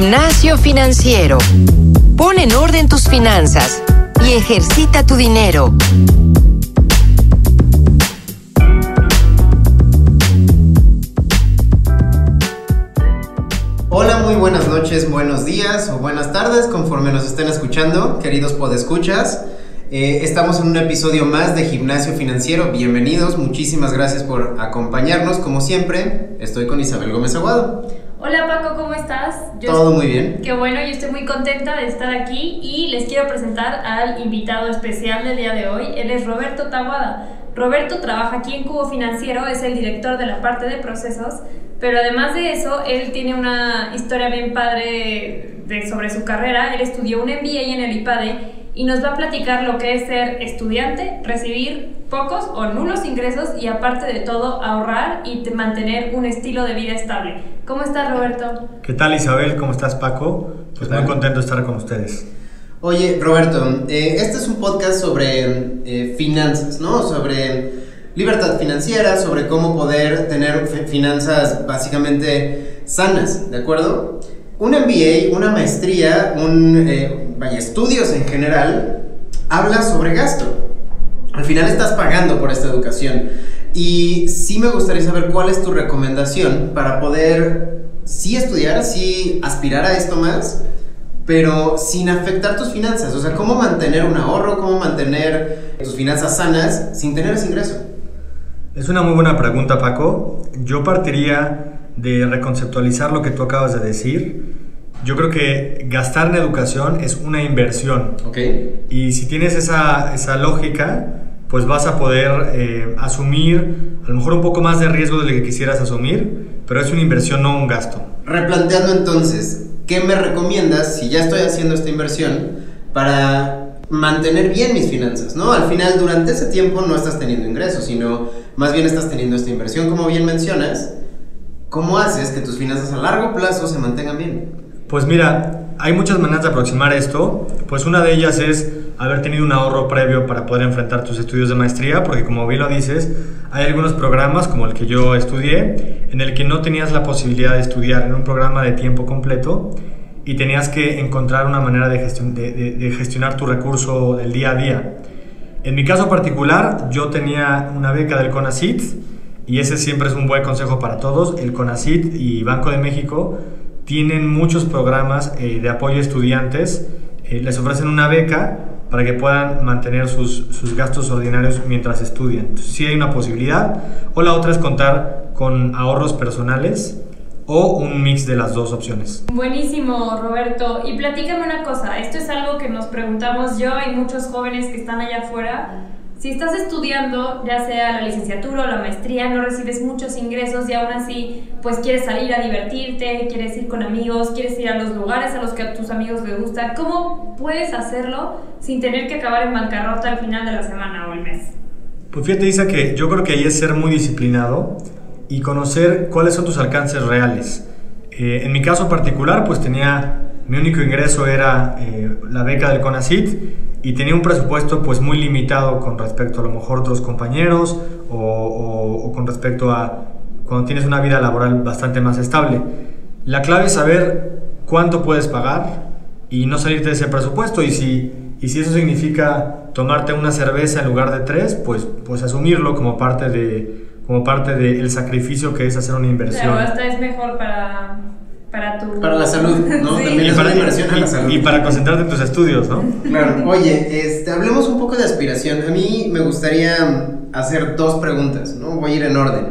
Gimnasio Financiero. Pon en orden tus finanzas y ejercita tu dinero. Hola, muy buenas noches, buenos días o buenas tardes, conforme nos estén escuchando, queridos podescuchas. Eh, estamos en un episodio más de Gimnasio Financiero. Bienvenidos, muchísimas gracias por acompañarnos. Como siempre, estoy con Isabel Gómez Aguado. Hola Paco, ¿cómo estás? Todo muy bien. Qué bueno, yo estoy muy contenta de estar aquí y les quiero presentar al invitado especial del día de hoy. Él es Roberto Taguada. Roberto trabaja aquí en Cubo Financiero, es el director de la parte de procesos, pero además de eso, él tiene una historia bien padre de, sobre su carrera. Él estudió un MBA en el IPADE y nos va a platicar lo que es ser estudiante, recibir pocos o nulos ingresos y aparte de todo ahorrar y mantener un estilo de vida estable. ¿Cómo estás Roberto? ¿Qué tal Isabel? ¿Cómo estás Paco? Pues muy contento de estar con ustedes. Oye Roberto, eh, este es un podcast sobre eh, finanzas, ¿no? Sobre libertad financiera, sobre cómo poder tener finanzas básicamente sanas, ¿de acuerdo? Un MBA, una maestría, un... Eh, vaya, estudios en general, habla sobre gasto. Al final estás pagando por esta educación. Y sí me gustaría saber cuál es tu recomendación para poder sí estudiar, sí aspirar a esto más, pero sin afectar tus finanzas. O sea, cómo mantener un ahorro, cómo mantener tus finanzas sanas sin tener ese ingreso. Es una muy buena pregunta, Paco. Yo partiría de reconceptualizar lo que tú acabas de decir yo creo que gastar en educación es una inversión. Okay. Y si tienes esa, esa lógica, pues vas a poder eh, asumir a lo mejor un poco más de riesgo de lo que quisieras asumir, pero es una inversión, no un gasto. Replanteando entonces, ¿qué me recomiendas si ya estoy haciendo esta inversión para mantener bien mis finanzas? ¿no? Al final, durante ese tiempo no estás teniendo ingresos, sino más bien estás teniendo esta inversión, como bien mencionas. ¿Cómo haces que tus finanzas a largo plazo se mantengan bien? Pues mira, hay muchas maneras de aproximar esto. Pues una de ellas es haber tenido un ahorro previo para poder enfrentar tus estudios de maestría, porque como bien lo dices, hay algunos programas como el que yo estudié, en el que no tenías la posibilidad de estudiar en un programa de tiempo completo y tenías que encontrar una manera de, gestionar tu recurso del día a día. En mi caso particular, yo tenía una beca del CONACIT y ese siempre es un buen consejo para todos. El CONACIT y Banco de México tienen muchos programas eh, de apoyo a estudiantes, eh, les ofrecen una beca para que puedan mantener sus, sus gastos ordinarios mientras estudian. Entonces, sí hay una posibilidad. O la otra es contar con ahorros personales o un mix de las dos opciones. Buenísimo, Roberto. Y platícame una cosa, esto es algo que nos preguntamos yo y muchos jóvenes que están allá afuera. Si estás estudiando, ya sea la licenciatura o la maestría, no recibes muchos ingresos y aún así, pues quieres salir a divertirte, quieres ir con amigos, quieres ir a los lugares a los que a tus amigos les gusta, ¿cómo puedes hacerlo sin tener que acabar en bancarrota al final de la semana o el mes? Pues fíjate, Isa, que yo creo que ahí es ser muy disciplinado y conocer cuáles son tus alcances reales. Eh, en mi caso particular, pues tenía, mi único ingreso era eh, la beca del CONACIT y tenía un presupuesto pues muy limitado con respecto a lo mejor otros compañeros o, con respecto a cuando tienes una vida laboral bastante más estable. La clave es saber cuánto puedes pagar y no salirte de ese presupuesto y si, y si eso significa tomarte una cerveza en lugar de tres, pues, pues asumirlo como parte de como parte del sacrificio que es hacer una inversión. Claro, hasta es mejor para para tu... Para la salud, ¿no? También es para, una inversión a la salud. Y para concentrarte en tus estudios, ¿no? Claro. Oye, este, hablemos un poco de aspiración. A mí me gustaría hacer dos preguntas, ¿no? Voy a ir en orden.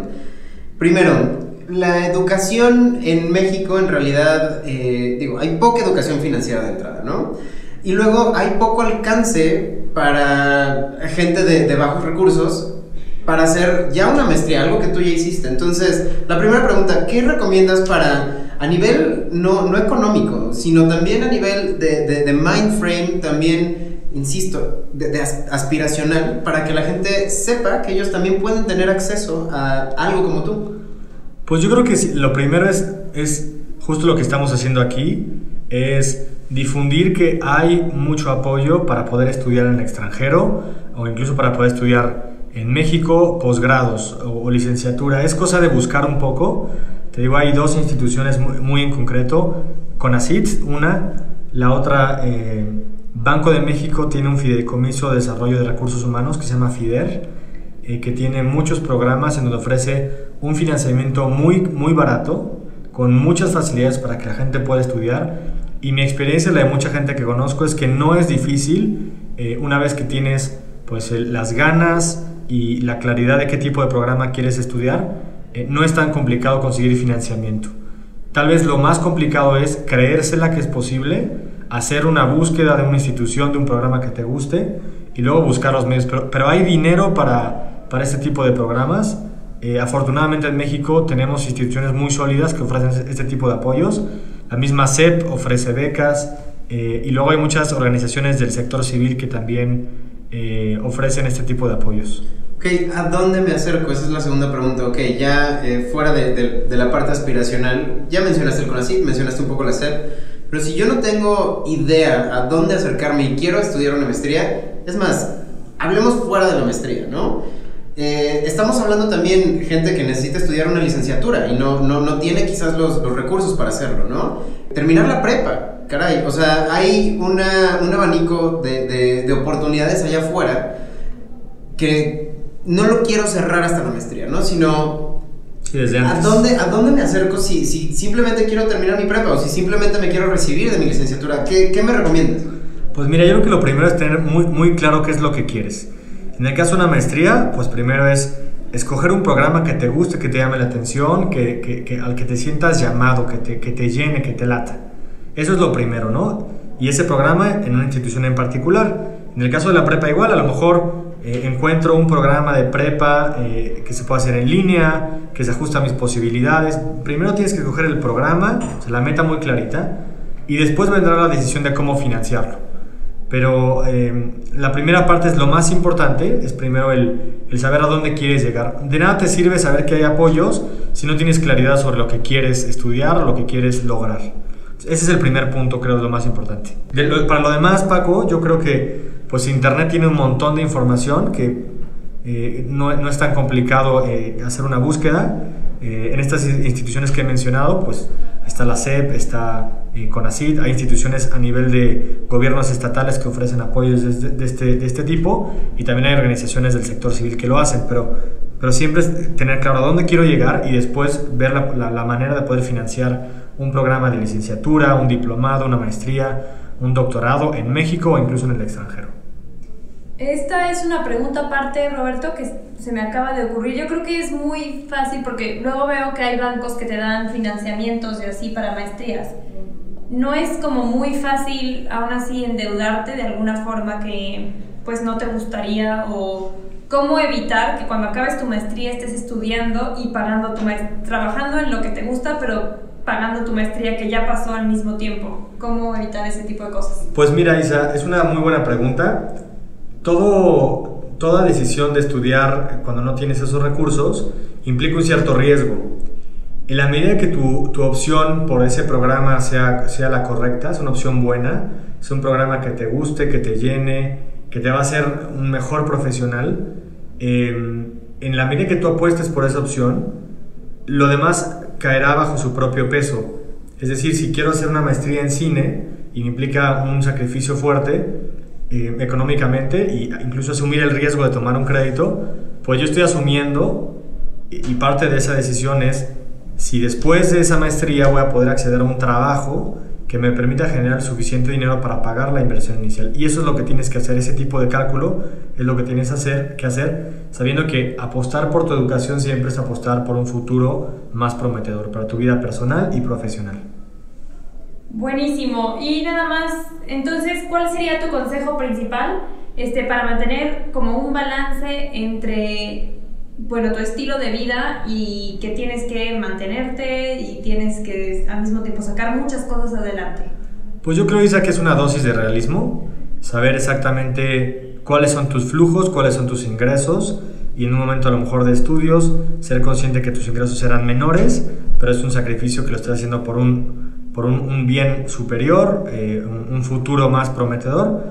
Primero, la educación en México en realidad, eh, digo, hay poca educación financiera de entrada, ¿no? Y luego hay poco alcance para gente de, de bajos recursos para hacer ya una maestría, algo que tú ya hiciste. Entonces, la primera pregunta, ¿qué recomiendas para a nivel no, no económico, sino también a nivel de, de, mind frame, también, insisto, de, aspiracional, para que la gente sepa que ellos también pueden tener acceso a algo como tú? Pues yo creo que lo primero es, es justo lo que estamos haciendo aquí, es difundir que hay mucho apoyo para poder estudiar en el extranjero o incluso para poder estudiar en México posgrados o licenciatura. Es cosa de buscar un poco Te digo, hay dos instituciones muy, muy en concreto, CONACIT, una, la otra, eh, Banco de México tiene un fideicomiso de desarrollo de recursos humanos que se llama FIDER, eh, que tiene muchos programas en donde ofrece un financiamiento muy, muy barato, con muchas facilidades para que la gente pueda estudiar. Y mi experiencia, la de mucha gente que conozco, es que no es difícil eh, una vez que tienes pues, las ganas y la claridad de qué tipo de programa quieres estudiar, eh, no es tan complicado conseguir financiamiento. Tal vez lo más complicado es creérsela que es posible, hacer una búsqueda de una institución, de un programa que te guste y luego buscar los medios. Pero, pero hay dinero para, para este tipo de programas. Eh, afortunadamente en México tenemos instituciones muy sólidas que ofrecen este tipo de apoyos. La misma CEP ofrece becas eh, y luego hay muchas organizaciones del sector civil que también eh, ofrecen este tipo de apoyos. Ok, ¿a dónde me acerco? Esa es la segunda pregunta. Ok, ya fuera de, la parte aspiracional, ya mencionaste el CONACYT, mencionaste un poco la CEP, pero si yo no tengo idea a dónde acercarme y quiero estudiar una maestría, es más, hablemos fuera de la maestría, ¿no? Eh, estamos hablando también gente que necesita estudiar una licenciatura y no, no, no tiene quizás los, los, recursos para hacerlo, ¿no? Terminar la prepa, caray, o sea, hay una, un abanico de, de, de, oportunidades allá afuera que no lo quiero cerrar hasta la maestría, ¿no? Sino... Sí, desde antes. ¿a, dónde, ¿A dónde me acerco si, si simplemente quiero terminar mi prepa o si simplemente me quiero recibir de mi licenciatura? ¿Qué, qué me recomiendas? Pues mira, yo creo que lo primero es tener muy, muy claro qué es lo que quieres. En el caso de una maestría, pues primero es escoger un programa que te guste, que te llame la atención, que, que, que al que te sientas llamado, que te, que te llene, que te lata. Eso es lo primero, ¿no? Y ese programa en una institución en particular. En el caso de la prepa igual, a lo mejor eh, encuentro un programa de prepa eh, que se puede hacer en línea, que se ajusta a mis posibilidades. Primero tienes que escoger el programa, o sea, la meta muy clarita, y después vendrá la decisión de cómo financiarlo. Pero eh, la primera parte es lo más importante, es primero el, el, saber a dónde quieres llegar. De nada te sirve saber que hay apoyos si no tienes claridad sobre lo que quieres estudiar o lo que quieres lograr. Ese es el primer punto, creo, lo más importante. De, lo, para lo demás, Paco, yo creo que pues Internet tiene un montón de información que eh, no, no, es tan complicado eh, hacer una búsqueda. Eh, en estas instituciones que he mencionado, pues está la CEP, está eh, CONACYT, hay instituciones a nivel de gobiernos estatales que ofrecen apoyos de de, este, de este, tipo y también hay organizaciones del sector civil que lo hacen, pero, pero siempre es tener claro a dónde quiero llegar y después ver la, la, la manera de poder financiar un programa de licenciatura, un diplomado, una maestría, un doctorado en México o incluso en el extranjero. Esta es una pregunta aparte, Roberto, que se me acaba de ocurrir. Yo creo que es muy fácil porque luego veo que hay bancos que te dan financiamientos y así para maestrías. No es como muy fácil aún así endeudarte de alguna forma que pues no te gustaría o cómo evitar que cuando acabes tu maestría estés estudiando y pagando tu maestría, trabajando en lo que te gusta, pero pagando tu maestría que ya pasó al mismo tiempo. ¿Cómo evitar ese tipo de cosas? Pues mira, Isa, es una muy buena pregunta toda decisión de estudiar cuando no tienes esos recursos implica un cierto riesgo. En la medida que tu, tu opción por ese programa sea, sea la correcta, es una opción buena, es un programa que te guste, que te llene, que te va a hacer un mejor profesional, eh, en la medida que tú apuestes por esa opción, lo demás caerá bajo su propio peso. Es decir, si quiero hacer una maestría en cine y me implica un sacrificio fuerte, eh, económicamente e incluso asumir el riesgo de tomar un crédito, pues yo estoy asumiendo y parte de esa decisión es si después de esa maestría voy a poder acceder a un trabajo que me permita generar suficiente dinero para pagar la inversión inicial. Y eso es lo que tienes que hacer, ese tipo de cálculo es lo que tienes hacer, que hacer, sabiendo que apostar por tu educación siempre es apostar por un futuro más prometedor para tu vida personal y profesional. Buenísimo. Y nada más, entonces, ¿cuál sería tu consejo principal este, para mantener como un balance entre, bueno, tu estilo de vida y que tienes que mantenerte y tienes que al mismo tiempo sacar muchas cosas adelante? Pues yo creo, Isa, que es una dosis de realismo, saber exactamente cuáles son tus flujos, cuáles son tus ingresos y en un momento a lo mejor de estudios, ser consciente que tus ingresos serán menores, pero es un sacrificio que lo estás haciendo por un por un, un bien superior, eh, un, un, futuro más prometedor,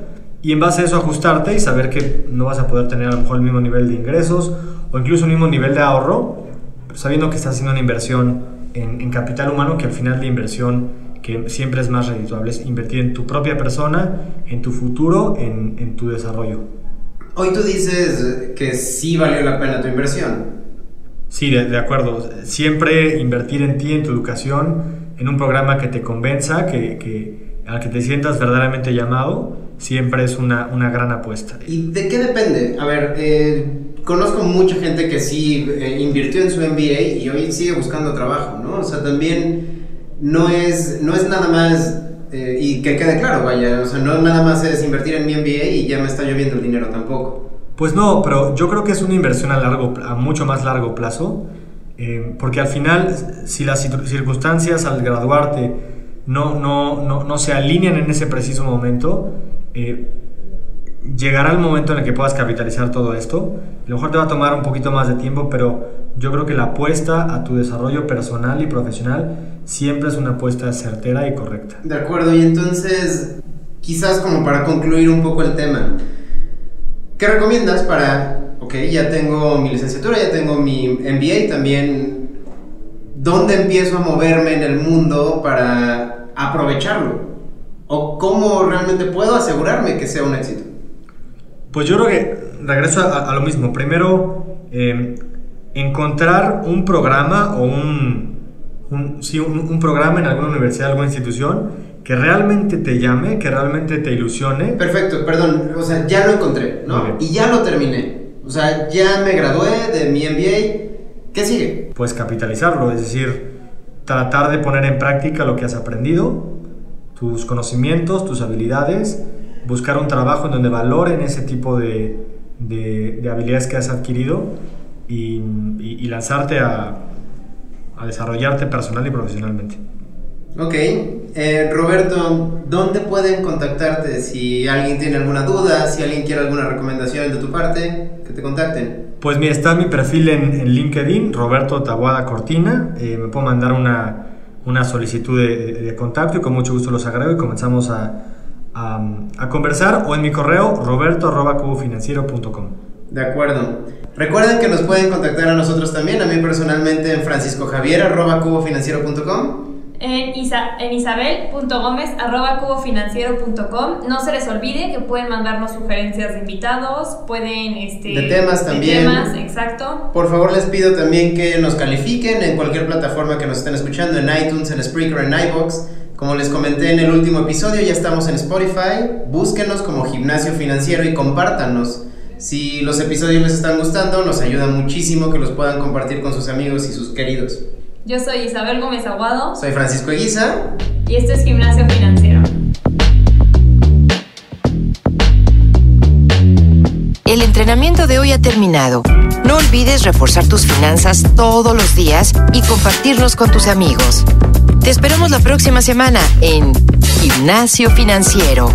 y en base a eso ajustarte y saber que no vas a poder tener a lo mejor el mismo nivel de ingresos o incluso el mismo nivel de ahorro, sabiendo que estás haciendo una inversión en, en capital humano, que al final de inversión que siempre es más redituable, es invertir en tu propia persona, en tu futuro, en, en tu desarrollo. Hoy tú dices que sí valió la pena tu inversión. Sí, de, de, acuerdo. Siempre invertir en ti, en tu educación, en un programa que te convenza, que, que al que te sientas verdaderamente llamado, siempre es una, una gran apuesta. ¿Y de qué depende? A ver, eh, conozco mucha gente que sí eh, invirtió en su MBA y hoy sigue buscando trabajo, ¿no? O sea, también no es, no es nada más, eh, y que quede claro, vaya, o sea, no nada más es invertir en mi MBA y ya me está lloviendo el dinero tampoco. Pues no, pero yo creo que es una inversión a, largo, a mucho más largo plazo, eh, porque al final, si las circunstancias al graduarte no, no, no, no se alinean en ese preciso momento, eh, llegará el momento en el que puedas capitalizar todo esto. A lo mejor te va a tomar un poquito más de tiempo, pero yo creo que la apuesta a tu desarrollo personal y profesional siempre es una apuesta certera y correcta. De acuerdo, y entonces, quizás como para concluir un poco el tema, ¿qué recomiendas para, ok, ya tengo mi licenciatura, ya tengo mi MBA, también, ¿dónde empiezo a moverme en el mundo para aprovecharlo? ¿O cómo realmente puedo asegurarme que sea un éxito? Pues yo creo que regreso a, a lo mismo. Primero, eh, encontrar un programa o un, un, sí, un, un, programa en alguna universidad, alguna institución que realmente te llame, que realmente te ilusione. Perfecto, perdón, o sea, ya lo encontré, ¿no? Y ya lo terminé. O sea, ya me gradué de mi MBA. ¿Qué sigue? Pues capitalizarlo, es decir, tratar de poner en práctica lo que has aprendido, tus conocimientos, tus habilidades, buscar un trabajo en donde valoren ese tipo de, de, de habilidades que has adquirido y, y, y lanzarte a, a, desarrollarte personal y profesionalmente. Ok, eh, Roberto, ¿dónde pueden contactarte si alguien tiene alguna duda, si alguien quiere alguna recomendación de tu parte, te contacten? Pues mira, está mi perfil en, en LinkedIn, Roberto Tabuada Cortina, eh, me puedo mandar una una solicitud de, de, contacto y con mucho gusto los agrego y comenzamos a, a, a conversar o en mi correo roberto.cubofinanciero.com. De acuerdo. Recuerden que nos pueden contactar a nosotros también, a mí personalmente en franciscojavier.cubofinanciero.com en, isa en isabel.gómez.cubofinanciero.com. No se les olvide que pueden mandarnos sugerencias de invitados, pueden... Este, de temas también. De temas, exacto. Por favor, les pido también que nos califiquen en cualquier plataforma que nos estén escuchando, en iTunes, en Spreaker, en iVoox. Como les comenté en el último episodio, ya estamos en Spotify. Búsquenos como Gimnasio Financiero y compártanos. Si los episodios les están gustando, nos ayuda muchísimo que los puedan compartir con sus amigos y sus queridos. Yo soy Isabel Gómez Aguado. Soy Francisco Eguiza. Y esto es Gimnasio Financiero. El entrenamiento de hoy ha terminado. No olvides reforzar tus finanzas todos los días y compartirlos con tus amigos. Te esperamos la próxima semana en Gimnasio Financiero.